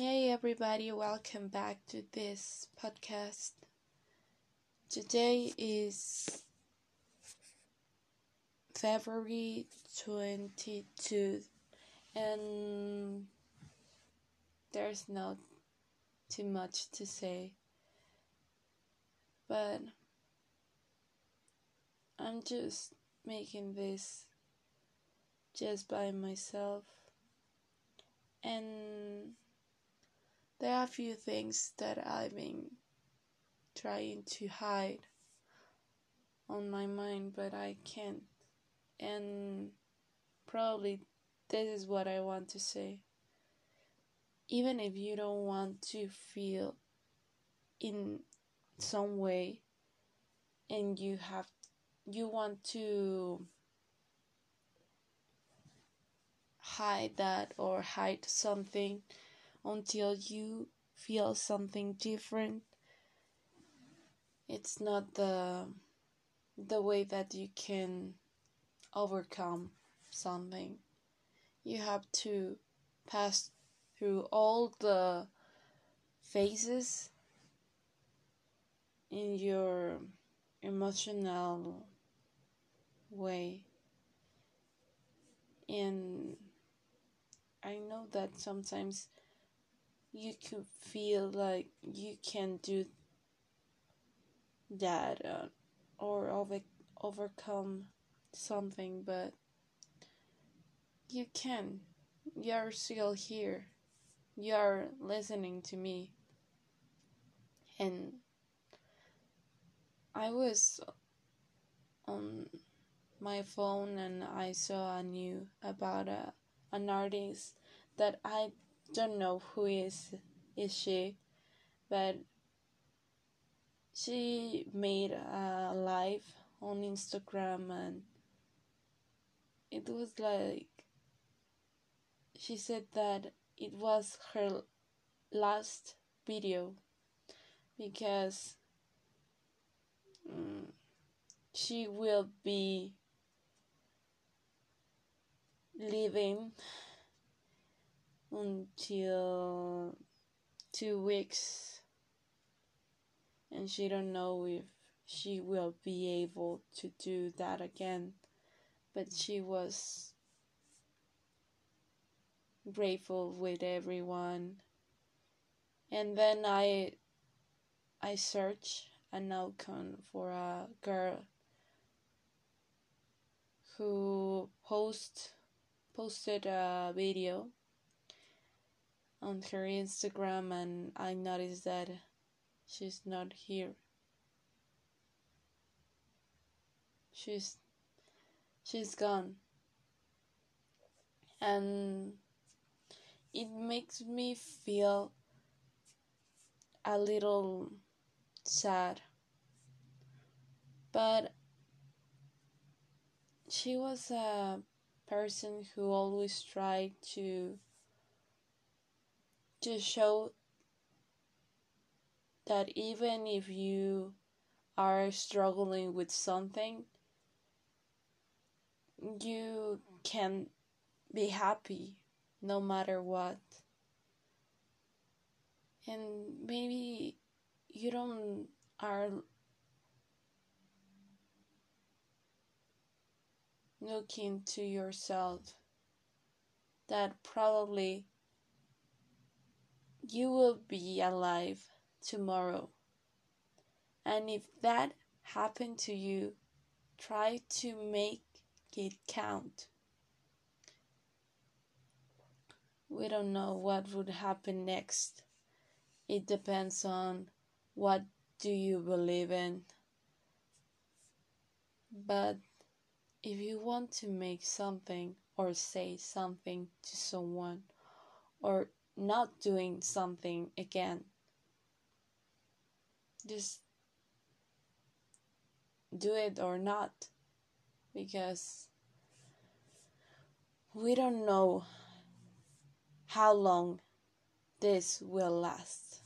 Hey everybody, welcome back to this podcast. Today is February 22 and there's not too much to say. But I'm just making this just by myself and there are a few things that I've been trying to hide on my mind, but I can't. And probably this is what I want to say. Even if you don't want to feel in some way and you have you want to hide that or hide something until you feel something different. It's not the the way that you can overcome something. You have to pass through all the phases in your emotional way. And i know that sometimes you could feel like you can do that uh, or over, overcome something, but you can. You're still here. You're listening to me. And I was on my phone and I saw a new about a, an artist that I don't know who is is she, but she made a live on Instagram and it was like she said that it was her last video because um, she will be leaving until two weeks. And she don't know if she will be able to do that again. But she was grateful with everyone. And then i i search an icon for a girl who post posted a video on her Instagram and I noticed that she's not here. She's she's gone. And it makes me feel a little sad. But she was a person who always tried to to show that even if you are struggling with something, you can be happy no matter what. And maybe you don't are looking to yourself that probably you will be alive tomorrow. And if that happened to you, try to make it count. We don't know what would happen next. It depends on what do you believe in. But if you want to make something or say something to someone or not doing something again. Just do it or not because we don't know how long this will last.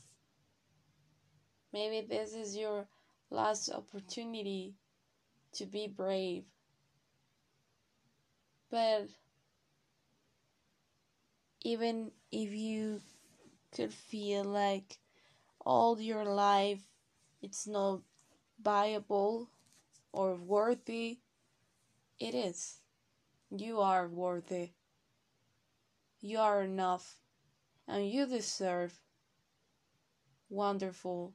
Maybe this is your last opportunity to be brave. But even if you could feel like all your life it's not viable or worthy, it is. You are worthy. You are enough. And you deserve wonderful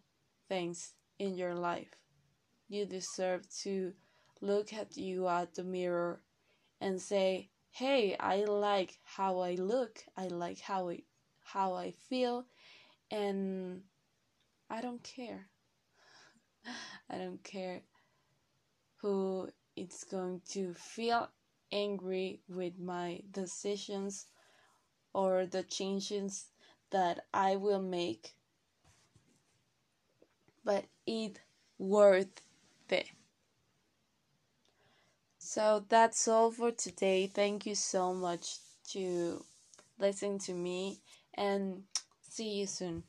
things in your life. You deserve to look at you at the mirror and say, "Hey, I like how I look. I like how I how I feel and I don't care. I don't care who is going to feel angry with my decisions or the changes that I will make, but it worth it. So that's all for today. Thank you so much to listen to me and see you soon.